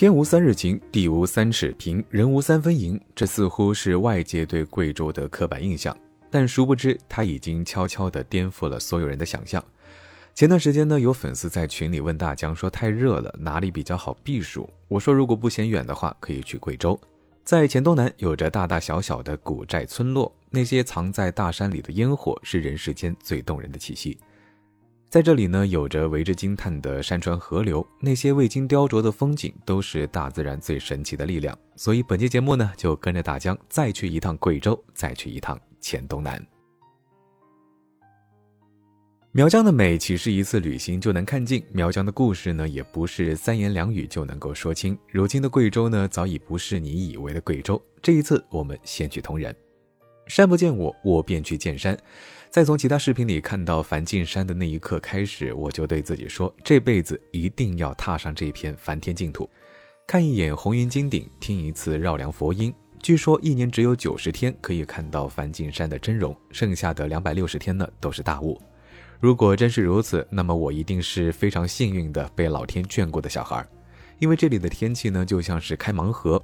天无三日晴，地无三尺平，人无三分银。这似乎是外界对贵州的刻板印象，但殊不知，它已经悄悄地颠覆了所有人的想象。前段时间呢，有粉丝在群里问大江说：“太热了，哪里比较好避暑？”我说：“如果不嫌远的话，可以去贵州。在黔东南，有着大大小小的古寨村落，那些藏在大山里的烟火，是人世间最动人的气息。”在这里呢，有着为之惊叹的山川河流，那些未经雕琢的风景，都是大自然最神奇的力量。所以本期节目呢，就跟着大江再去一趟贵州，再去一趟黔东南。苗疆的美，岂是一次旅行就能看尽？苗疆的故事呢，也不是三言两语就能够说清。如今的贵州呢，早已不是你以为的贵州。这一次，我们先去铜仁。山不见我，我便去见山。在从其他视频里看到梵净山的那一刻开始，我就对自己说，这辈子一定要踏上这片梵天净土，看一眼红云金顶，听一次绕梁佛音。据说一年只有九十天可以看到梵净山的真容，剩下的两百六十天呢都是大雾。如果真是如此，那么我一定是非常幸运的被老天眷顾的小孩，因为这里的天气呢就像是开盲盒，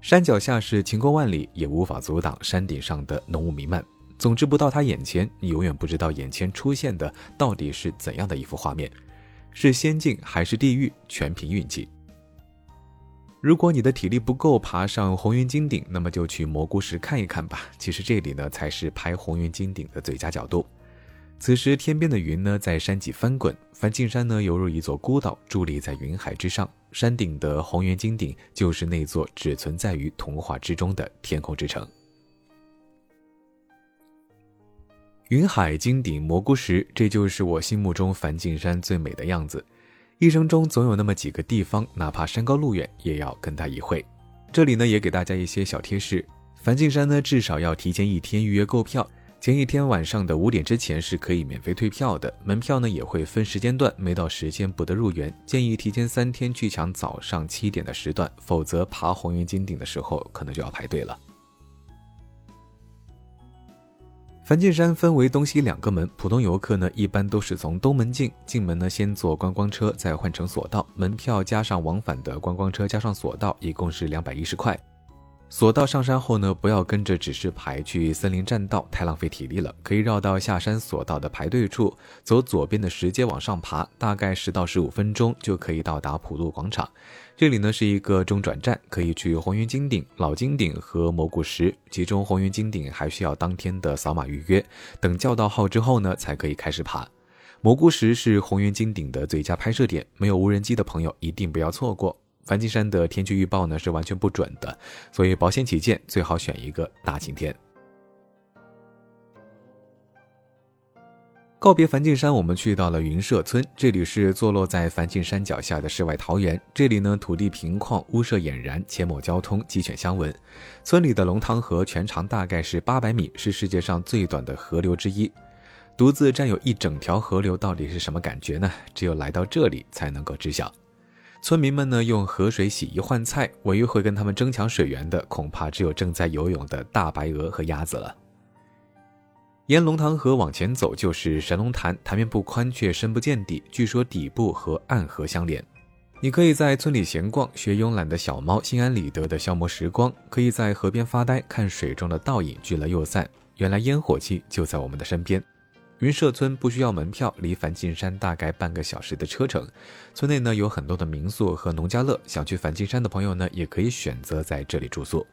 山脚下是晴空万里，也无法阻挡山顶上的浓雾弥漫。总之不到他眼前，你永远不知道眼前出现的到底是怎样的一幅画面，是仙境还是地狱，全凭运气。如果你的体力不够爬上红云金顶，那么就去蘑菇石看一看吧。其实这里呢才是拍红云金顶的最佳角度。此时天边的云呢在山脊翻滚，梵净山呢犹如一座孤岛伫立在云海之上，山顶的红云金顶就是那座只存在于童话之中的天空之城。云海金顶蘑菇石，这就是我心目中梵净山最美的样子。一生中总有那么几个地方，哪怕山高路远，也要跟他一会。这里呢，也给大家一些小贴士：梵净山呢，至少要提前一天预约购票，前一天晚上的五点之前是可以免费退票的。门票呢，也会分时间段，没到时间不得入园。建议提前三天去抢早上七点的时段，否则爬红云金顶的时候，可能就要排队了。梵净山分为东西两个门，普通游客呢一般都是从东门进，进门呢先坐观光车，再换乘索道，门票加上往返的观光车加上索道，一共是两百一十块。索道上山后呢，不要跟着指示牌去森林栈道，太浪费体力了。可以绕到下山索道的排队处，走左边的石阶往上爬，大概十到十五分钟就可以到达普渡广场。这里呢是一个中转站，可以去红云金顶、老金顶和蘑菇石。其中红云金顶还需要当天的扫码预约，等叫到号之后呢，才可以开始爬。蘑菇石是红云金顶的最佳拍摄点，没有无人机的朋友一定不要错过。梵净山的天气预报呢是完全不准的，所以保险起见，最好选一个大晴天。告别梵净山，我们去到了云社村，这里是坐落在梵净山脚下的世外桃源。这里呢，土地平旷，屋舍俨然，阡陌交通，鸡犬相闻。村里的龙塘河全长大概是八百米，是世界上最短的河流之一。独自占有一整条河流，到底是什么感觉呢？只有来到这里才能够知晓。村民们呢，用河水洗衣换菜，唯一会跟他们争抢水源的，恐怕只有正在游泳的大白鹅和鸭子了。沿龙塘河往前走，就是神龙潭，潭面不宽，却深不见底，据说底部和暗河相连。你可以在村里闲逛，学慵懒的小猫，心安理得的消磨时光；可以在河边发呆，看水中的倒影聚了又散。原来烟火气就在我们的身边。云社村不需要门票，离梵净山大概半个小时的车程。村内呢有很多的民宿和农家乐，想去梵净山的朋友呢也可以选择在这里住宿。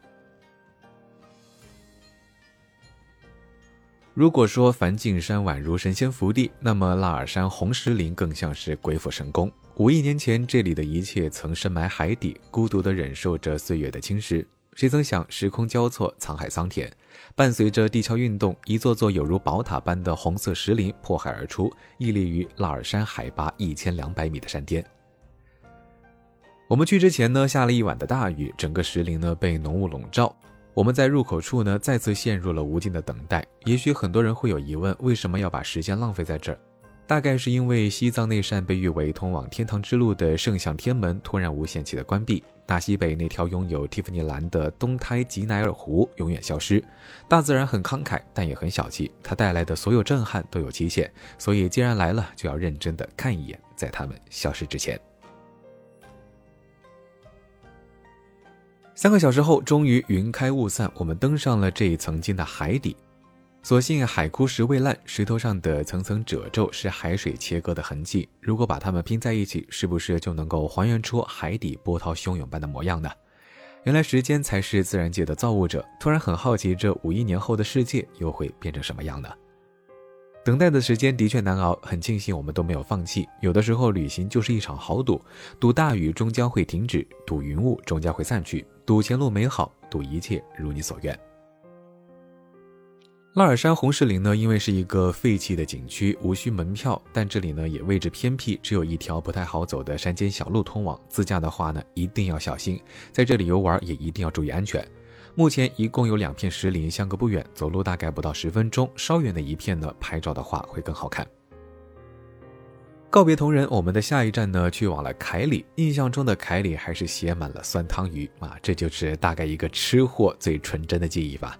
如果说梵净山宛如神仙福地，那么腊尔山红石林更像是鬼斧神工。五亿年前，这里的一切曾深埋海底，孤独地忍受着岁月的侵蚀。谁曾想，时空交错，沧海桑田。伴随着地壳运动，一座座有如宝塔般的红色石林破海而出，屹立于腊尔山海拔一千两百米的山巅。我们去之前呢，下了一晚的大雨，整个石林呢被浓雾笼罩。我们在入口处呢，再次陷入了无尽的等待。也许很多人会有疑问，为什么要把时间浪费在这儿？大概是因为西藏那扇被誉为通往天堂之路的圣象天门突然无限期的关闭，大西北那条拥有蒂芙尼蓝的东台吉乃尔湖永远消失。大自然很慷慨，但也很小气，它带来的所有震撼都有期限，所以既然来了，就要认真的看一眼，在它们消失之前。三个小时后，终于云开雾散，我们登上了这一曾经的海底。所幸海枯石未烂，石头上的层层褶皱是海水切割的痕迹。如果把它们拼在一起，是不是就能够还原出海底波涛汹涌般的模样呢？原来时间才是自然界的造物者。突然很好奇，这五亿年后的世界又会变成什么样呢？等待的时间的确难熬，很庆幸我们都没有放弃。有的时候旅行就是一场豪赌，赌大雨终将会停止，赌云雾终将会散去，赌前路美好，赌一切如你所愿。拉尔山红石林呢，因为是一个废弃的景区，无需门票，但这里呢也位置偏僻，只有一条不太好走的山间小路通往。自驾的话呢，一定要小心，在这里游玩也一定要注意安全。目前一共有两片石林，相隔不远，走路大概不到十分钟。稍远的一片呢，拍照的话会更好看。告别同仁，我们的下一站呢，去往了凯里。印象中的凯里还是写满了酸汤鱼啊，这就是大概一个吃货最纯真的记忆吧。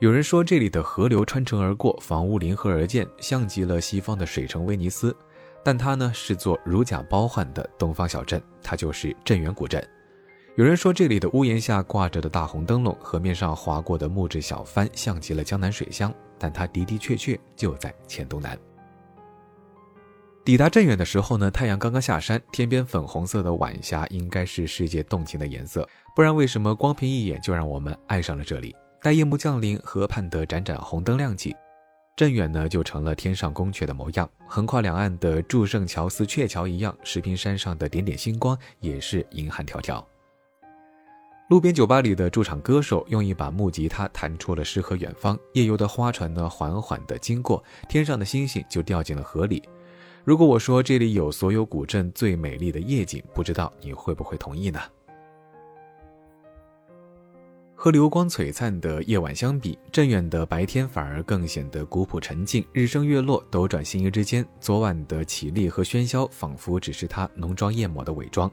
有人说这里的河流穿城而过，房屋临河而建，像极了西方的水城威尼斯。但它呢是座如假包换的东方小镇，它就是镇远古镇。有人说这里的屋檐下挂着的大红灯笼，河面上划过的木质小帆，像极了江南水乡。但它的的确确就在黔东南。抵达镇远的时候呢，太阳刚刚下山，天边粉红色的晚霞应该是世界动情的颜色，不然为什么光凭一眼就让我们爱上了这里？待夜幕降临，河畔的盏盏红灯亮起，镇远呢就成了天上宫阙的模样。横跨两岸的祝圣桥似鹊桥一样，石屏山上的点点星光也是银汉迢迢。路边酒吧里的驻场歌手用一把木吉他弹出了诗和远方。夜游的花船呢缓缓地经过，天上的星星就掉进了河里。如果我说这里有所有古镇最美丽的夜景，不知道你会不会同意呢？和流光璀璨的夜晚相比，镇远的白天反而更显得古朴沉静。日升月落，斗转星移之间，昨晚的绮丽和喧嚣，仿佛只是他浓妆艳抹的伪装。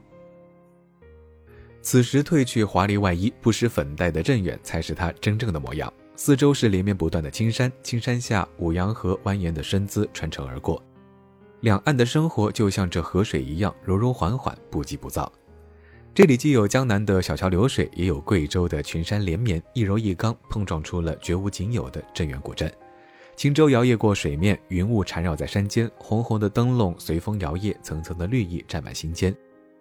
此时褪去华丽外衣，不施粉黛的镇远，才是他真正的模样。四周是连绵不断的青山，青山下五羊河蜿蜒的身姿穿城而过，两岸的生活就像这河水一样柔柔缓缓，不急不躁。这里既有江南的小桥流水，也有贵州的群山连绵，一柔一刚，碰撞出了绝无仅有的镇远古镇。轻舟摇曳过水面，云雾缠绕在山间，红红的灯笼随风摇曳，层层的绿意占满心间。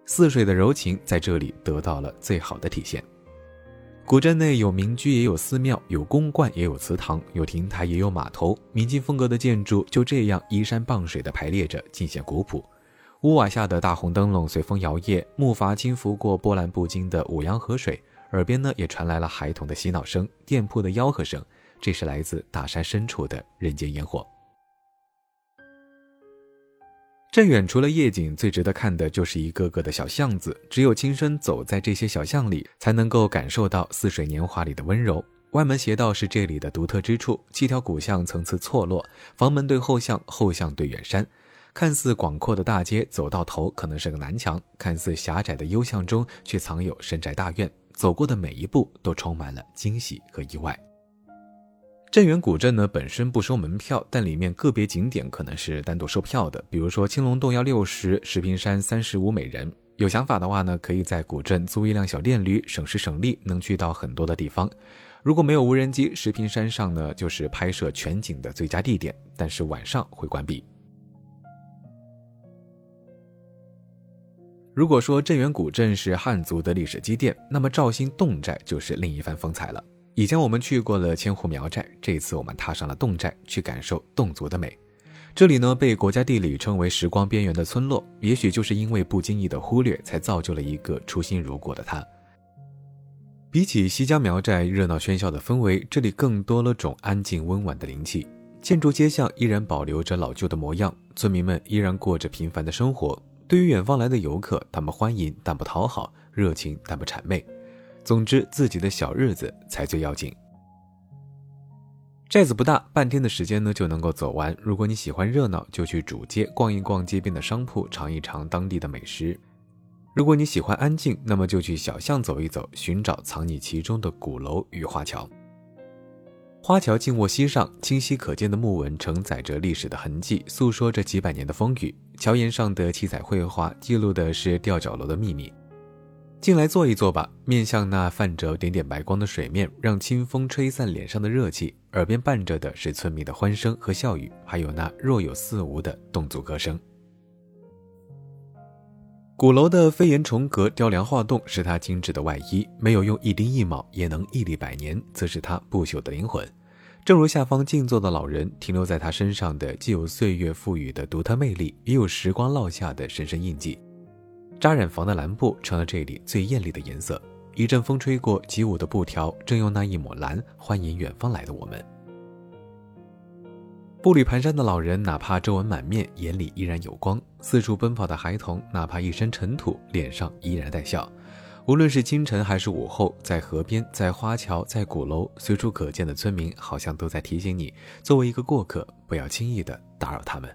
似水的柔情在这里得到了最好的体现。古镇内有民居，也有寺庙，有宫观，也有祠堂，有亭台，也有码头。明清风格的建筑就这样依山傍水的排列着，尽显古朴。屋瓦下的大红灯笼随风摇曳，木筏轻拂过波澜不惊的五羊河水，耳边呢也传来了孩童的嬉闹声、店铺的吆喝声，这是来自大山深处的人间烟火。镇远除了夜景，最值得看的就是一个个的小巷子，只有亲身走在这些小巷里，才能够感受到似水年华里的温柔。歪门邪道是这里的独特之处，七条古巷层次错落，房门对后巷，后巷对远山。看似广阔的大街，走到头可能是个南墙；看似狭窄的幽巷中，却藏有深宅大院。走过的每一步都充满了惊喜和意外。镇远古镇呢，本身不收门票，但里面个别景点可能是单独售票的。比如说青龙洞要六十，石屏山三十五每人。有想法的话呢，可以在古镇租一辆小电驴，省时省力，能去到很多的地方。如果没有无人机，石屏山上呢就是拍摄全景的最佳地点，但是晚上会关闭。如果说镇远古镇是汉族的历史积淀，那么肇兴侗寨就是另一番风采了。以前我们去过了千户苗寨，这次我们踏上了侗寨，去感受侗族的美。这里呢被国家地理称为时光边缘的村落，也许就是因为不经意的忽略，才造就了一个初心如故的他。比起西江苗寨热闹喧嚣的氛围，这里更多了种安静温婉的灵气。建筑街巷依然保留着老旧的模样，村民们依然过着平凡的生活。对于远方来的游客，他们欢迎但不讨好，热情但不谄媚。总之，自己的小日子才最要紧。寨子不大，半天的时间呢就能够走完。如果你喜欢热闹，就去主街逛一逛街边的商铺，尝一尝当地的美食；如果你喜欢安静，那么就去小巷走一走，寻找藏匿其中的鼓楼与花桥。花桥静卧溪上，清晰可见的木纹承载着历史的痕迹，诉说着几百年的风雨。桥檐上的七彩绘画记录的是吊脚楼的秘密。进来坐一坐吧，面向那泛着点点白光的水面，让清风吹散脸上的热气。耳边伴着的是村民的欢声和笑语，还有那若有似无的侗族歌声。鼓楼的飞檐重阁、雕梁画栋是他精致的外衣，没有用一丁一卯也能屹立百年，则是他不朽的灵魂。正如下方静坐的老人，停留在他身上的既有岁月赋予的独特魅力，也有时光烙下的深深印记。扎染房的蓝布成了这里最艳丽的颜色。一阵风吹过，起舞的布条正用那一抹蓝欢迎远方来的我们。步履蹒跚的老人，哪怕皱纹满面，眼里依然有光；四处奔跑的孩童，哪怕一身尘土，脸上依然带笑。无论是清晨还是午后，在河边，在花桥，在鼓楼，随处可见的村民，好像都在提醒你：作为一个过客，不要轻易的打扰他们。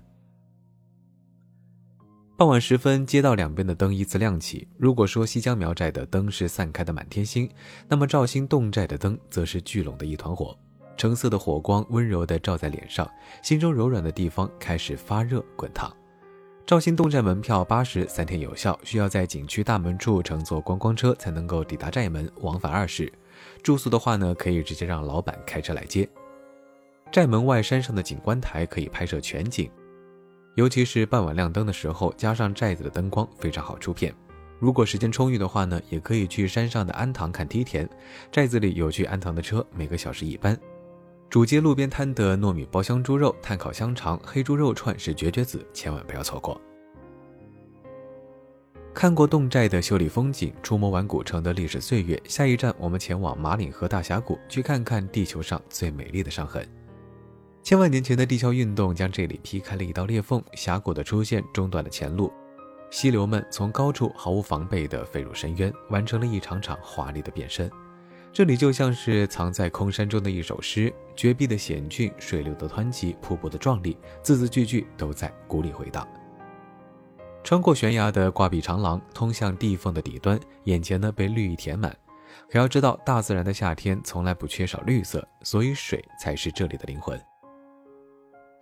傍晚时分，街道两边的灯依次亮起。如果说西江苗寨的灯是散开的满天星，那么肇兴侗寨的灯则是聚拢的一团火。橙色的火光温柔地照在脸上，心中柔软的地方开始发热滚烫。肇兴侗寨门票八十，三天有效，需要在景区大门处乘坐观光车才能够抵达寨门，往返二十。住宿的话呢，可以直接让老板开车来接。寨门外山上的景观台可以拍摄全景。尤其是傍晚亮灯的时候，加上寨子的灯光，非常好出片。如果时间充裕的话呢，也可以去山上的安塘看梯田。寨子里有去安塘的车，每个小时一班。主街路边摊的糯米包香猪肉、炭烤香肠、黑猪肉串是绝绝子，千万不要错过。看过侗寨的秀丽风景，触摸完古城的历史岁月，下一站我们前往马岭河大峡谷，去看看地球上最美丽的伤痕。千万年前的地壳运动将这里劈开了一道裂缝，峡谷的出现中断了前路，溪流们从高处毫无防备地飞入深渊，完成了一场场华丽的变身。这里就像是藏在空山中的一首诗，绝壁的险峻，水流的湍急，瀑布的壮丽，字字句句都在鼓里回荡。穿过悬崖的挂壁长廊，通向地缝的底端，眼前呢被绿意填满。可要知道，大自然的夏天从来不缺少绿色，所以水才是这里的灵魂。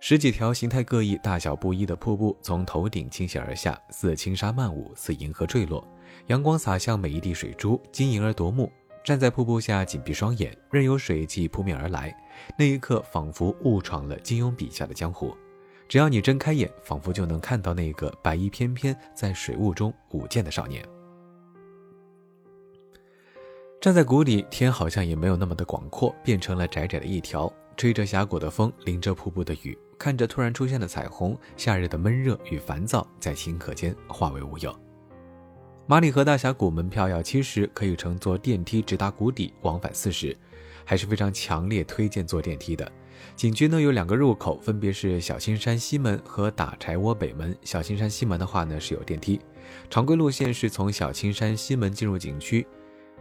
十几条形态各异、大小不一的瀑布从头顶倾泻而下，似轻纱漫舞，似银河坠落。阳光洒向每一滴水珠，晶莹而夺目。站在瀑布下，紧闭双眼，任由水汽扑面而来。那一刻，仿佛误闯了金庸笔下的江湖。只要你睁开眼，仿佛就能看到那个白衣翩翩在水雾中舞剑的少年。站在谷底，天好像也没有那么的广阔，变成了窄窄的一条。吹着峡谷的风，淋着瀑布的雨。看着突然出现的彩虹，夏日的闷热与烦躁在顷刻间化为乌有。马里河大峡谷门票要七十，可以乘坐电梯直达谷底，往返四十，还是非常强烈推荐坐电梯的。景区呢有两个入口，分别是小青山西门和打柴窝北门。小青山西门的话呢是有电梯，常规路线是从小青山西门进入景区。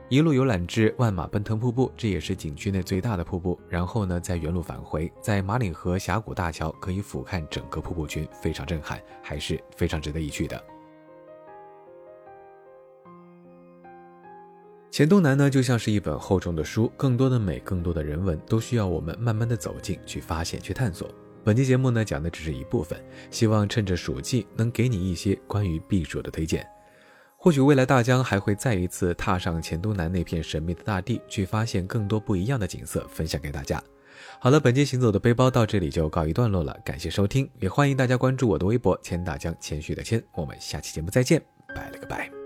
一路游览至万马奔腾瀑布，这也是景区内最大的瀑布。然后呢，再原路返回，在马岭河峡谷大桥可以俯瞰整个瀑布群，非常震撼，还是非常值得一去的。黔东南呢，就像是一本厚重的书，更多的美，更多的人文，都需要我们慢慢的走进去，发现，去探索。本期节目呢，讲的只是一部分，希望趁着暑季，能给你一些关于避暑的推荐。或许未来大江还会再一次踏上黔东南那片神秘的大地，去发现更多不一样的景色，分享给大家。好了，本期行走的背包到这里就告一段落了，感谢收听，也欢迎大家关注我的微博“千大江”，谦虚的谦。我们下期节目再见，拜了个拜。